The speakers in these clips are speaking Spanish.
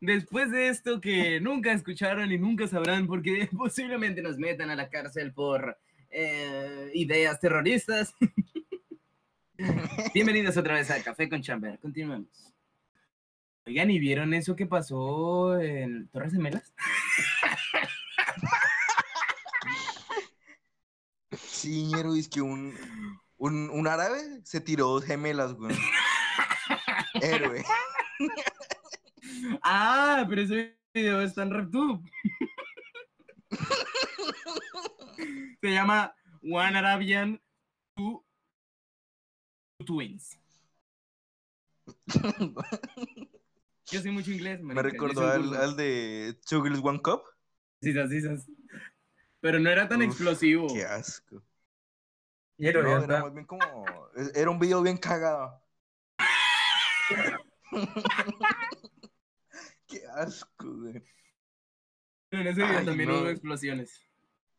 después de esto que nunca escucharon y nunca sabrán porque posiblemente nos metan a la cárcel por eh, ideas terroristas. Bienvenidos otra vez a Café con Chamber. Continuemos. Oigan, ¿y vieron eso que pasó en Torres Gemelas? Sí, ñero, es que un, un, un árabe se tiró dos gemelas, güey. Héroe. Ah, pero ese video está en RedTube. Se llama One Arabian Two Twins. Yo sé mucho inglés. Me marica, yo recordó al, de Two Girls One Cup. Sisas, sisas. Pero no era tan Uf, explosivo. Qué asco. No, era más bien como. Era un video bien cagado. Qué asco, güey. En ese video Ay, también no. hubo explosiones.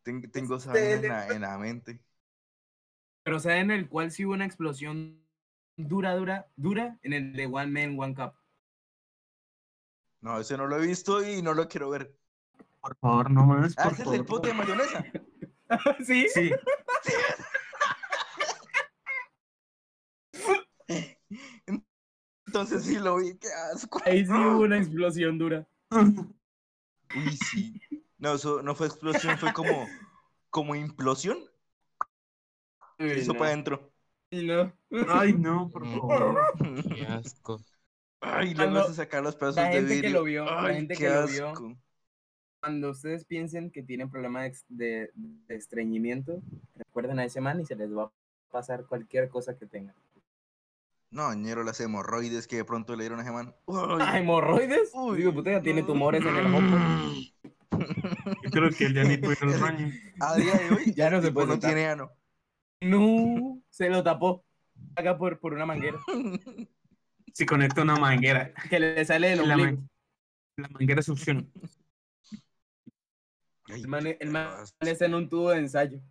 Ten- Tengo esa vaina en la, en la mente. Pero ¿saben en el cual sí hubo una explosión dura, dura, dura? En el de One Man, One Cup. No, ese no lo he visto y no lo quiero ver. Por favor, no más. Ah, por ese es el pote de mayonesa. ¿Sí? Sí, Entonces sí lo vi, qué asco. Ahí sí hubo una explosión dura. Uy, sí. No, eso no fue explosión, fue como, como implosión. Uy, Eso no. para adentro. Y no. Ay, no, por favor. Qué asco. Ay, luego Cuando se sacar los pedazos la de gente que vidrio. lo vio, la Ay, gente qué que lo vio. Cuando ustedes piensen que tienen problema de, de- de estreñimiento, recuerden a ese man y se les va a pasar cualquier cosa que tengan. No, ñero, las hemorroides que de pronto le dieron a ese man. ¿Ah, Uy, ¿Hemorroides? Uy, Digo, puta, ya tiene tumores en el ojo. Yo creo que él ya ni puede ir al baño. a día de hoy, Ya no se puede no sentar. tiene ano. No, se lo tapó. Acá por, por una manguera. Si conecta una manguera. Que le sale del La, man- la manguera succiona. Ay, El man, el man está en un tubo de ensayo.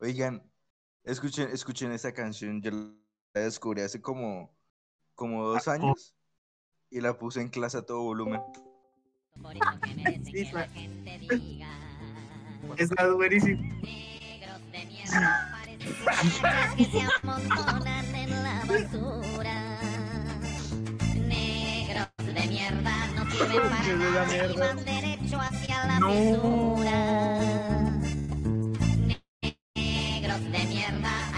Oigan, escuchen, escuchen esta canción. Yo la descubrí hace como, como dos Ah, oh. años y la puse en clase a todo volumen. Por eso que merecen que la gente diga Está buenísimo. Negros de mierda parecen que se amontonan en la basura Negros de mierda no sirven para nada y van derecho hacia la No. fisura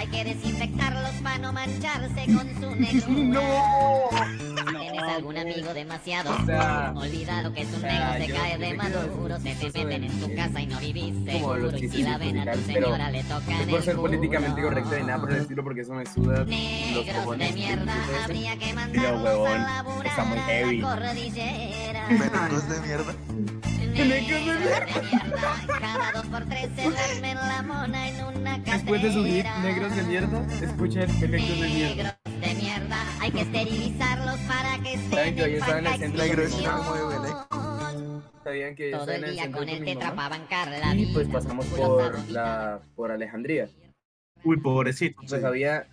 hay que desinfectarlos para no mancharse con su negrura ¿Tienes algún amigo demasiado O sea, Olvida lo que es un o sea, negro, se cae de maduro, se te meten en tu casa y no vivís como los seguro. Y si la ven a tu señora le tocan el ser políticamente correcto y nada por el estilo, porque eso me suda Negros de mierda, habría que mandarlos huevón, a laburar está muy a heavy. la cordillera. Penecos de mierda. Negros de mierda, cada dos por tres se duermen la mona en una Después de su hit catera. Negros de Mierda, escuchen Efectos de Mierda. De mierda, hay que esterilizarlos para que estén que hoy estaba en el centro. Sabían yo Todo el día con para bancar la Y pues pasamos por la por Alejandría. Uy, pobrecito. Pues Sí. había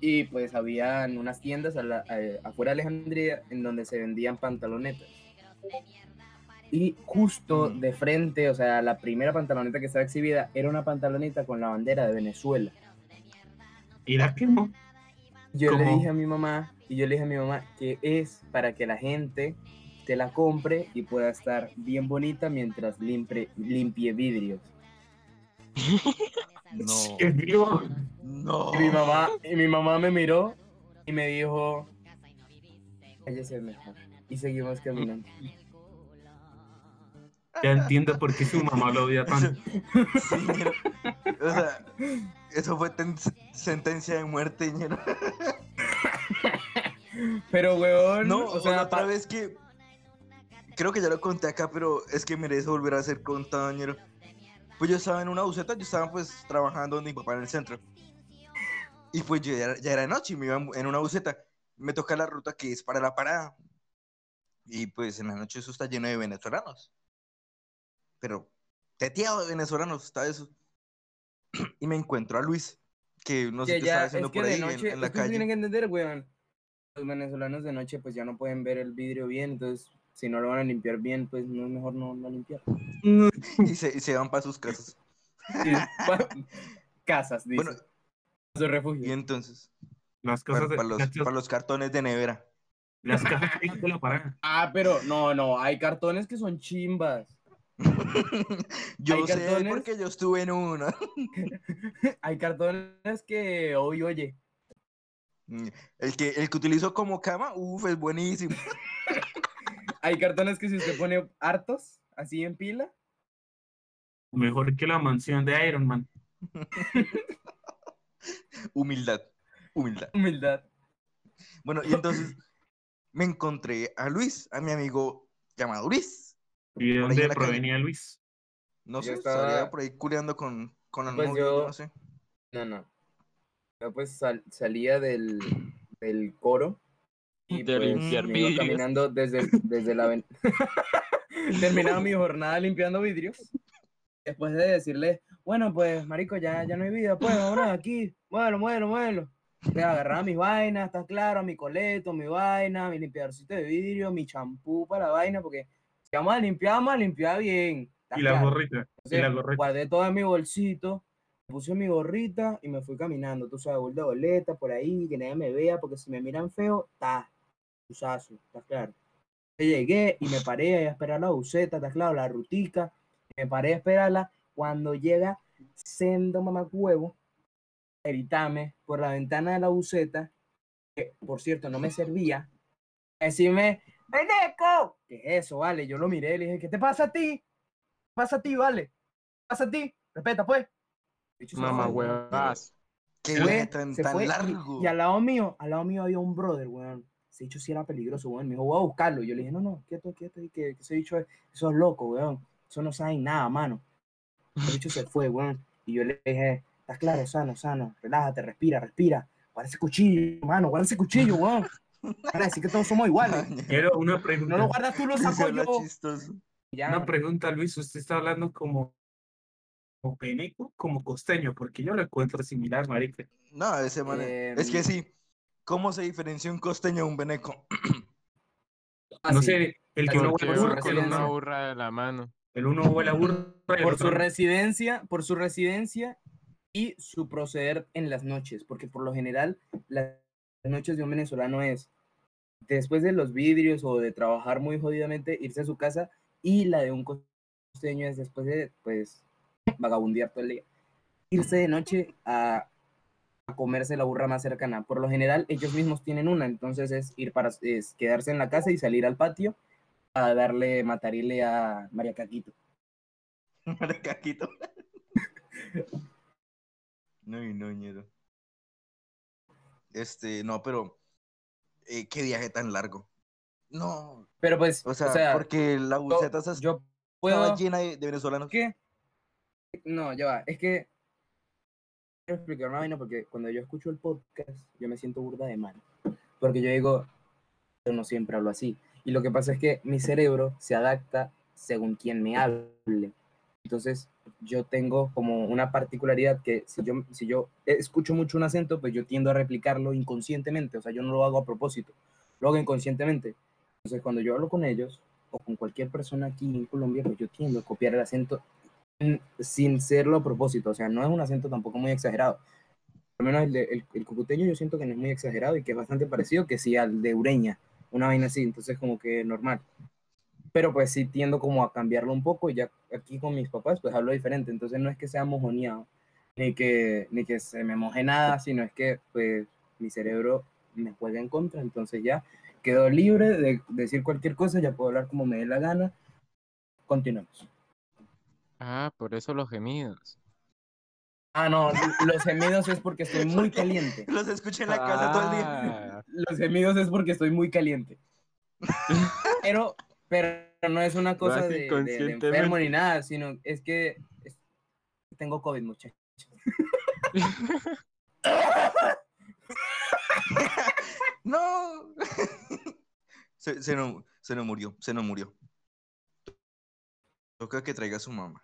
y pues habían unas tiendas a la- a- afuera de Alejandría en donde se vendían pantalonetas. Y justo de frente, o sea, la primera pantaloneta que estaba exhibida era una pantaloneta con la bandera de Venezuela. Mira que no. Yo le dije a mi mamá, y yo le dije a mi mamá que es para que la gente te la compre y pueda estar bien bonita mientras limpie, limpie vidrios. No. Y mi mamá, y mi mamá me miró y me dijo, cállese mejor. Y seguimos caminando. Ya entiendo por qué su mamá lo odia tanto. sí. O sea, eso fue ten- sentencia de muerte, ñero. Pero, weón, No, o sea, otra vez que. Creo que ya lo conté acá, pero es que merece volver a ser contado, ñero. Pues yo estaba en una buseta, yo estaba pues trabajando donde mi papá en el centro. Y pues yo ya, era- ya era noche y me iba en- en una buseta. Me toca la ruta que es para la parada. Y pues en la noche eso está lleno de venezolanos. Pero teteado de venezolanos está eso. Y me encuentro a Luis, que no sé que qué ya, estaba es haciendo que por ahí en- noche, en, la es que ustedes tienen calle. que entender, weón. los venezolanos de noche pues ya no pueden ver el vidrio bien, entonces si no lo van a limpiar bien, pues no es mejor no, no limpiar. Y se, y se van para sus casas. Sí, pa- Casas, dice. Bueno, su refugio. y entonces, Las para, cosas de para los, las, para los cartones de nevera. las cajas de la parada. Ah, pero no, no, hay cartones que son chimbas. Yo ¿Hay sé cartones? porque yo estuve en uno. Hay cartones que hoy, oye, El que, el que utilizo como cama, uff, es buenísimo. hay cartones que si usted pone hartos, así en pila, Mejor que la mansión de Iron Man. Humildad, humildad. humildad. Bueno, y entonces me encontré a Luis, a mi amigo llamado Luis. ¿Y de dónde provenía Luis? No Yo sé, estaba- estaría por ahí culeando con, con la Pues novia, yo- no sé. No, no. Yo pues sal- salía del, del coro y De pues me iba caminando desde, desde la... Terminaba mi jornada limpiando vidrios. Después de decirle, bueno, pues, marico, ya, ya no hay vida, pues, de aquí, muévelo, muévelo, muévelo. Entonces, agarraba mis vainas, está claro, mi coleto, mi vaina, mi limpiadorcito de vidrio, mi champú para la vaina, porque vamos a limpiar, vamos a limpiar bien. ¿está Y la claro? gorrita. Y Entonces, la gorrita. guardé todo en mi bolsito, puse mi gorrita y me fui caminando, tú sabes, de boleta por ahí, que nadie me vea, porque si me miran feo, está, usazo, está claro. Llegué y me paré a esperar la buceta, está claro, la rutica, me paré a esperarla, cuando llega sendo mamacuevo, a gritarme por la ventana de la buceta, que por cierto no me servía, decirme, ¡Veneco! ¿Qué es eso, vale? Yo lo miré, le dije, ¿qué te pasa a ti? ¿Qué pasa a ti, vale? ¿Qué pasa a ti? Respeta, pues. Mamá fue, huevas. Qué se fue, viaje tan, tan y- largo. Y, al lado mío, al lado mío había un brother, weón. Ese dicho sí era peligroso, weón. Me dijo, voy a buscarlo. Y yo le dije, no, no, quieto, quieto. Y que, que ese dicho es, eso es loco, weón. Eso no sabe nada, mano. El bicho se fue, weón. Y yo le dije, estás claro, sano, sano. Relájate, respira, respira. Guarda ese cuchillo, mano. Guarda ese cuchillo, weón. Van a decir que todos somos iguales. Quiero una No pregunta. lo guardas tú, lo saco yo. ya. Una pregunta, Luis. Usted está hablando como, como peneco, como costeño, porque yo lo encuentro similar, marica. No, ese man. es que sí. ¿Cómo se diferencia un costeño de un veneco? Ah, No sí. sé, el que uno huele a va burro, con el otro- burra de la mano. el uno huele a el por su otro no. residencia, por su residencia y su proceder en las noches, porque por lo general las noches de un venezolano es después de los vidrios o de trabajar muy jodidamente irse a su casa y la de un costeño es después de pues vagabundear todo el día irse de noche a, a comerse la burra más cercana. Por lo general ellos mismos tienen una, entonces es ir para es quedarse en la casa y salir al patio a darle matarile a María Caquito. Caquito. No, no, ñero. Este, no, pero. Eh, qué viaje tan largo. No. Pero pues, O sea, porque la yo, esa yo estaba puedo... llena de, de venezolanos. ¿Qué? No, ya va. Es que... Quiero explicar una vaina porque cuando yo escucho el podcast, yo me siento burda de mal. Porque yo digo, yo no siempre hablo así. Y lo que pasa es que mi cerebro se adapta según quien me hable. Entonces, yo tengo como una particularidad que si yo, si yo escucho mucho un acento, pues yo tiendo a replicarlo inconscientemente. O sea, yo no lo hago a propósito, lo hago inconscientemente. Entonces, cuando yo hablo con ellos o con cualquier persona aquí en Colombia, pues yo tiendo a copiar el acento sin serlo a propósito. O sea, no es un acento tampoco muy exagerado. Al menos el, el, el cucuteño yo siento que no es muy exagerado y que es bastante parecido que sí al de Ureña, una vaina así. Entonces, como que normal pero pues sí tiendo como a cambiarlo un poco y ya aquí con mis papás pues hablo diferente, entonces no es que sea mojoneado, ni que, ni que se me moje nada, sino es que pues mi cerebro me juega en contra, entonces ya quedo libre de decir cualquier cosa, ya puedo hablar como me dé la gana, continuamos. Ah, por eso los gemidos. Ah, no, los gemidos es porque estoy muy caliente. Los escuché en la casa todo el día. Ah, Los gemidos es porque estoy muy caliente. Pero, pero no es una cosa de, de- enfermo ni nada, sino es que es- tengo COVID, muchachos. ¡No! se, se, no, se nos murió, se nos murió. Toca que traiga a su mamá.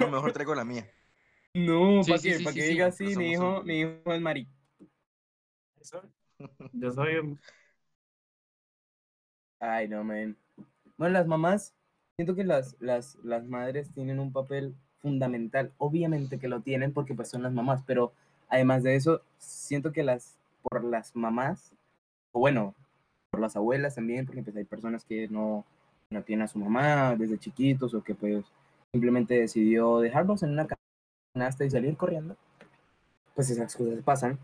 No, mejor traigo la mía. No, Sí, para sí, que, sí, pa' sí, que sí, diga no así, mi hijo, un- mi hijo es marico. Yo soy un- Ay, no, man. Bueno, las mamás, siento que las, las, las madres tienen un papel fundamental. Obviamente que lo tienen porque pues son las mamás, pero además de eso, siento que las, por las mamás, o bueno, por las abuelas también, porque pues hay personas que no, no tienen a su mamá desde chiquitos o que pues simplemente decidió dejarlos en una canasta y salir corriendo. Pues esas cosas pasan.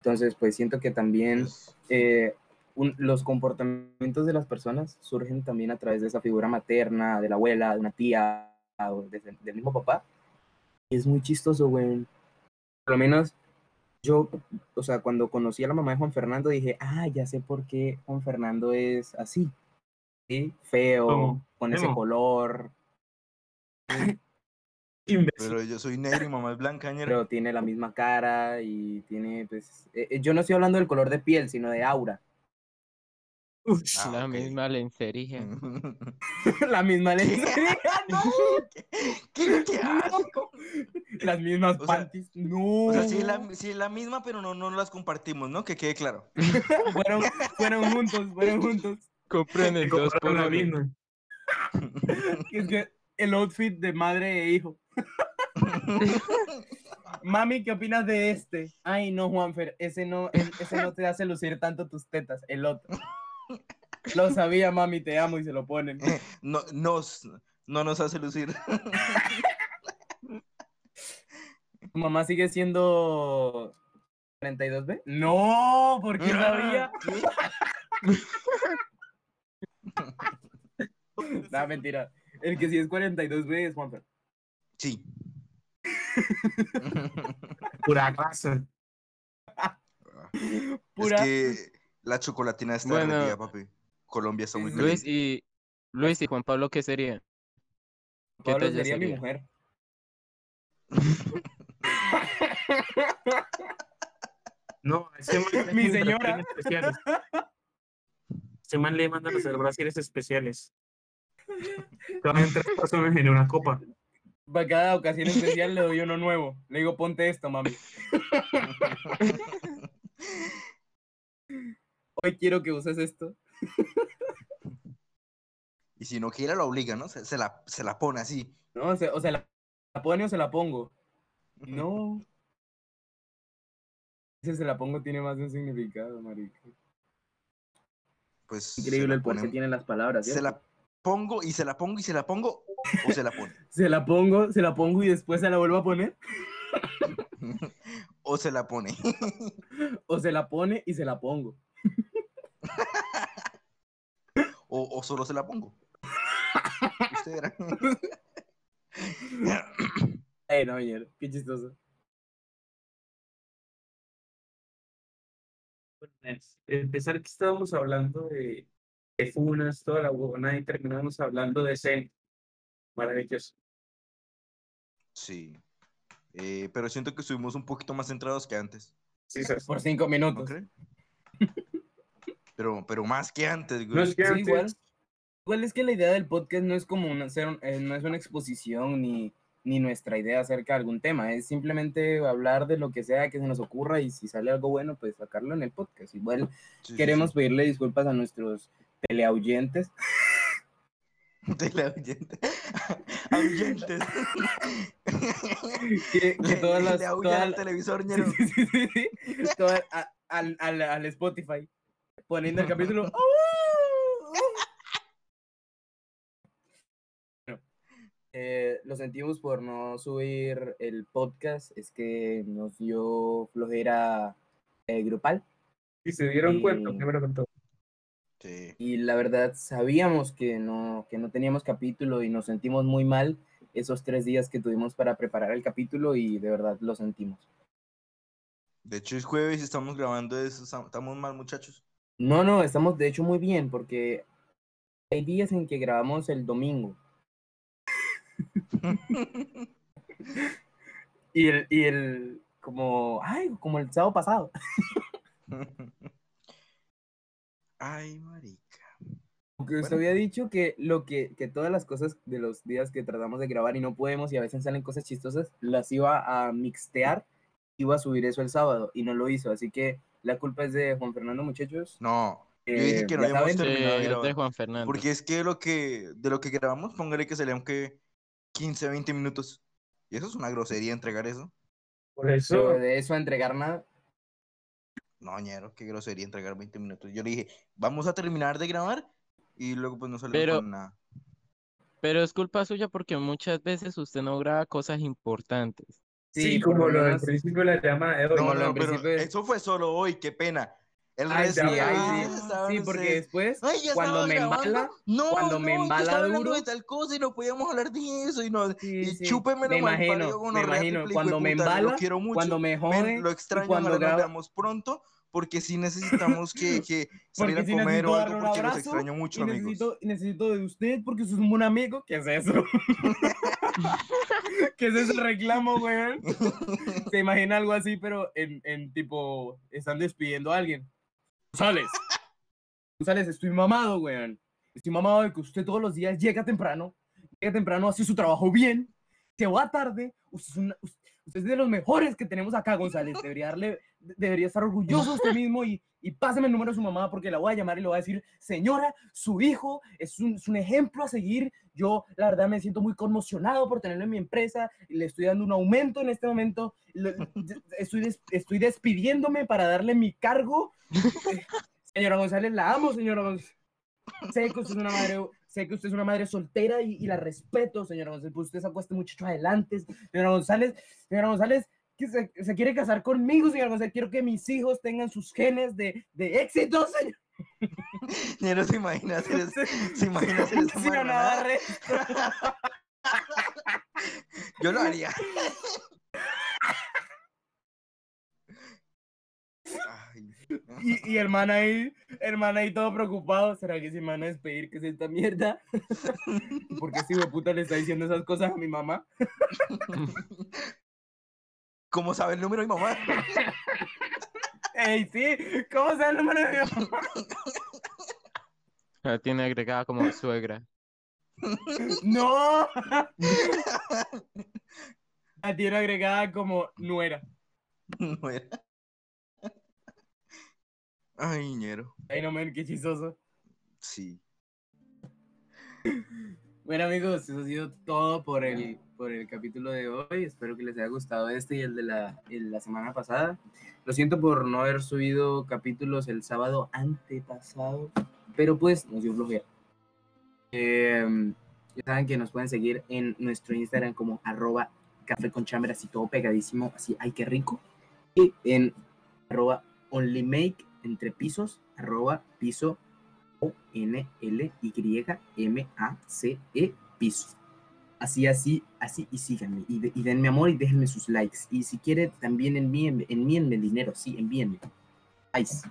Entonces, pues siento que también Pues, eh, un- los comportamientos de las personas surgen también a través de esa figura materna, de la abuela, de una tía, o de- del mismo papá. Y es muy chistoso, güey. Por lo menos yo, o sea, cuando conocí a la mamá de Juan Fernando, dije, ah, ya sé por qué Juan Fernando es así. ¿Sí? Feo, ¿Cómo? con ese color, pero yo soy negro y mamá es blanca, pero tiene la misma cara y tiene, pues, eh, eh, yo no estoy hablando del color de piel, sino de aura. Ah, la misma lencería. la misma lencería, no. ¿Qué, qué? Las mismas O sea- panties. no. O sea, sí la, sí la misma, pero no, no las compartimos, ¿no? Que quede claro. fueron, fueron juntos, fueron juntos. Compren el 2 por la 1 misma. Es que el outfit de madre e hijo. Mami, ¿qué opinas de este? Ay, no, Juanfer, ese no, el- ese no te hace lucir tanto tus tetas, el otro. Lo sabía, mami, te amo y se lo ponen. No, nos, no nos hace lucir. ¿Tu mamá sigue siendo 32B? No, porque sabía. No, mentira. El que sí es 42B es Juanfer. Sí. Pura. Pura- Es que la chocolatina está Bueno. derretida, papi. Colombia está muy Luis caliente. y Luis y Juan Pablo, ¿qué sería? ¿Qué Pablo sería mi mujer. No, ese man le Mi señora. especiales. Ese man le mandan los brasieres especiales. Caben tres personas en una copa. Para cada ocasión especial le doy uno nuevo. Le digo, ponte esto, mami. Hoy quiero que uses esto. Y si no quiere, la obliga, ¿no? Se, se la, se la pone así. No, o sea, o sea, la, la pone o se la pongo. No. Ese se la pongo tiene más de un significado, marica. Pues. se Increíble el poder que tienen las palabras. Se la pongo y se la pongo y se la pongo o se la pone. Se la pongo, se la pongo y después se la vuelvo a poner. o se la pone. O se la pone y se la pongo. O, o solo se la pongo. Usted verá. Ay, no, ayer. Qué chistoso. Empezar que estábamos hablando de, de funas, toda la huevona, y terminamos hablando de Zen. Maravilloso. Sí. Eh, pero siento que estuvimos un poquito más centrados que antes. Sí. Por cinco ¿No minutos. creen? Pero, pero más que antes, güey. No es que Sí, antes- igual. Igual es que la idea del podcast no es como una, ser, eh, no es una exposición ni, ni nuestra idea acerca de algún tema, es simplemente hablar de lo que sea que se nos ocurra y si sale algo bueno, pues sacarlo en el podcast. Igual Sí, queremos sí. pedirle disculpas a nuestros teleaudientes. Teleoyente. Ahuyentes. Que, que todas le las... todas al televisor, sí, ñero. sí, sí, sí, sí, todas- a- al, al, al Spotify, poniendo el capítulo... Bueno, eh, lo sentimos por no subir el podcast, es que nos dio flojera eh, grupal Y se dieron Y- cuenta, primero con todo. Sí. y la verdad sabíamos que no, que no teníamos capítulo y nos sentimos muy mal esos tres días que tuvimos para preparar el capítulo y de verdad lo sentimos. De hecho, es jueves y estamos grabando eso. Estamos mal, muchachos. No, no, estamos de hecho muy bien porque hay días en que grabamos el domingo y el, y el como, ay, como el sábado pasado. Ay, marica. Porque usted Bueno. había dicho que lo que, que todas las cosas de los días que tratamos de grabar y no podemos y a veces salen cosas chistosas, las iba a mixtear iba a subir eso el sábado y no lo hizo. Así que la culpa es de Juan Fernando, muchachos. No, yo Eh, dije que no habíamos saben. terminado de grabar. de Juan Fernando. Porque es que lo que de lo que grabamos, póngale que salían que 15, 20 minutos. Y eso es una grosería entregar eso. Por Pero eso, de eso a entregar nada. No, ñero, qué grosería entregar 20 minutos. Yo le dije, vamos a terminar de grabar y luego pues no salimos Pero- con nada. Pero es culpa suya porque muchas veces usted no graba cosas importantes. Sí, por como lo del principio de la llamada de hoy. No, no, pero eso fue solo hoy, qué pena. El Ay, resto, sí, Sí, ahí sí. Sí, porque después, "Ay, ya cuando me grabando". embala, no, cuando me no, que embala estaba hablando duro. de tal cosa y no podíamos hablar de eso y no Sí, y sí, chúpemelo me mal imagino, me imagino, cuando me embala, lo quiero mucho. cuando me jode, lo extraño, cuando ojalá nos graba- veamos pronto porque sí necesitamos que, que salir a sí comer necesito o algo porque los extraño mucho, y amigos. necesito, necesito de usted porque usted es un buen amigo. ¿Qué es eso? ¿Qué es ese reclamo, weón? Se imagina algo así, pero en, en tipo, están despidiendo a alguien. Sales. Sales, estoy mamado, weón. Estoy mamado de que usted todos los días llega temprano, llega temprano, hace su trabajo bien, se va tarde. Usted es, una- usted- usted es de los mejores que tenemos acá, González. Debería, darle, debería estar orgulloso de usted mismo y, y páseme el número de su mamá porque la voy a llamar y le voy a decir, señora, su hijo es un, es un ejemplo a seguir. Yo, la verdad, me siento muy conmocionado por tenerlo en mi empresa. Le estoy dando un aumento en este momento. le- estoy, des- estoy despidiéndome para darle mi cargo. Eh, Señora González, la amo, señora González. Sé que usted es una madre, sé que usted es una madre soltera y, y la respeto, señora González. Pues usted sacó a este muchacho adelante, señora González. Señora González, que se, se quiere casar conmigo, señora González. Quiero que mis hijos tengan sus genes de, de éxito, señor. Ñero, se imagina hacer, se imagina hacer Señora marranada? Navarre. Yo lo haría. Ay, no. Y, y el man ahí, el man ahí todo preocupado. ¿Será que se me van a despedir? ¿Qué es esta mierda? ¿Y por qué este hijo de puta le está diciendo esas cosas a mi mamá? ¿Cómo sabe el número de mi mamá? ¡Ey, sí! ¿Cómo sabe el número de mi mamá? La tiene agregada como suegra. ¡No! La tiene agregada como nuera. No era. Ay, ñero. Ay, no, men, qué chistoso. Sí. Bueno, amigos, eso ha sido todo por el, por el capítulo de hoy. Espero que les haya gustado este y el de la, el la semana pasada. Lo siento por no haber subido capítulos el sábado antepasado, pero pues nos dio flojera. Eh, ya saben que nos pueden seguir en nuestro Instagram como arroba café con así todo pegadísimo, así, ay, qué rico. Y en arroba onlymake, entre pisos, arroba piso O-N-L-Y-M-A-C-E, piso. Así, así, así, y síganme. Y, de- y denme amor y déjenme sus likes. Y si quieren, también envíenme, envíenme dinero, sí, envíenme. Nice.